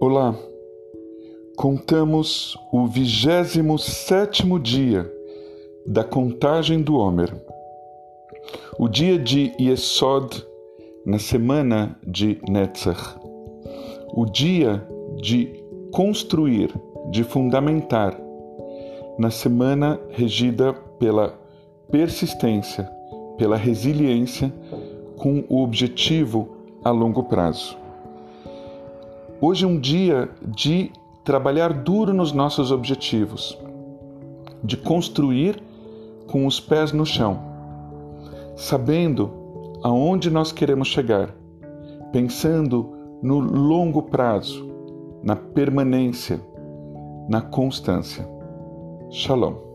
Olá, contamos o vigésimo sétimo dia da contagem do Homer, o dia de Yesod na semana de Netzach, o dia de construir, de fundamentar, na semana regida pela persistência, pela resiliência, com o objetivo a longo prazo. Hoje é um dia de trabalhar duro nos nossos objetivos, de construir com os pés no chão, sabendo aonde nós queremos chegar, pensando no longo prazo, na permanência, na constância. Shalom.